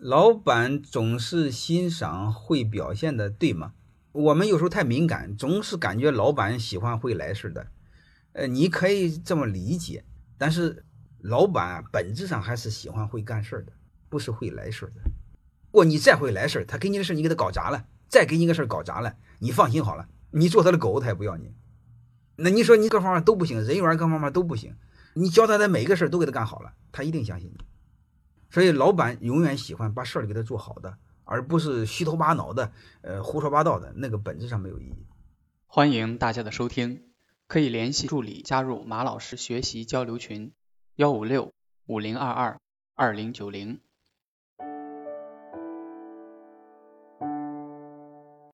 老板总是欣赏会表现的，对吗？我们有时候太敏感，总是感觉老板喜欢会来事的。呃，你可以这么理解，但是老板本质上还是喜欢会干事的，不是会来事的。过你再会来事他给你的事你给他搞砸了，再给你个事搞砸了，你放心好了，你做他的狗他也不要你。那你说你各方面都不行，人缘各方面都不行，你教他的每一个事都给他干好了，他一定相信你。所以，老板永远喜欢把事儿给他做好的，而不是虚头巴脑的，呃，胡说八道的，那个本质上没有意义。欢迎大家的收听，可以联系助理加入马老师学习交流群：幺五六五零二二二零九零。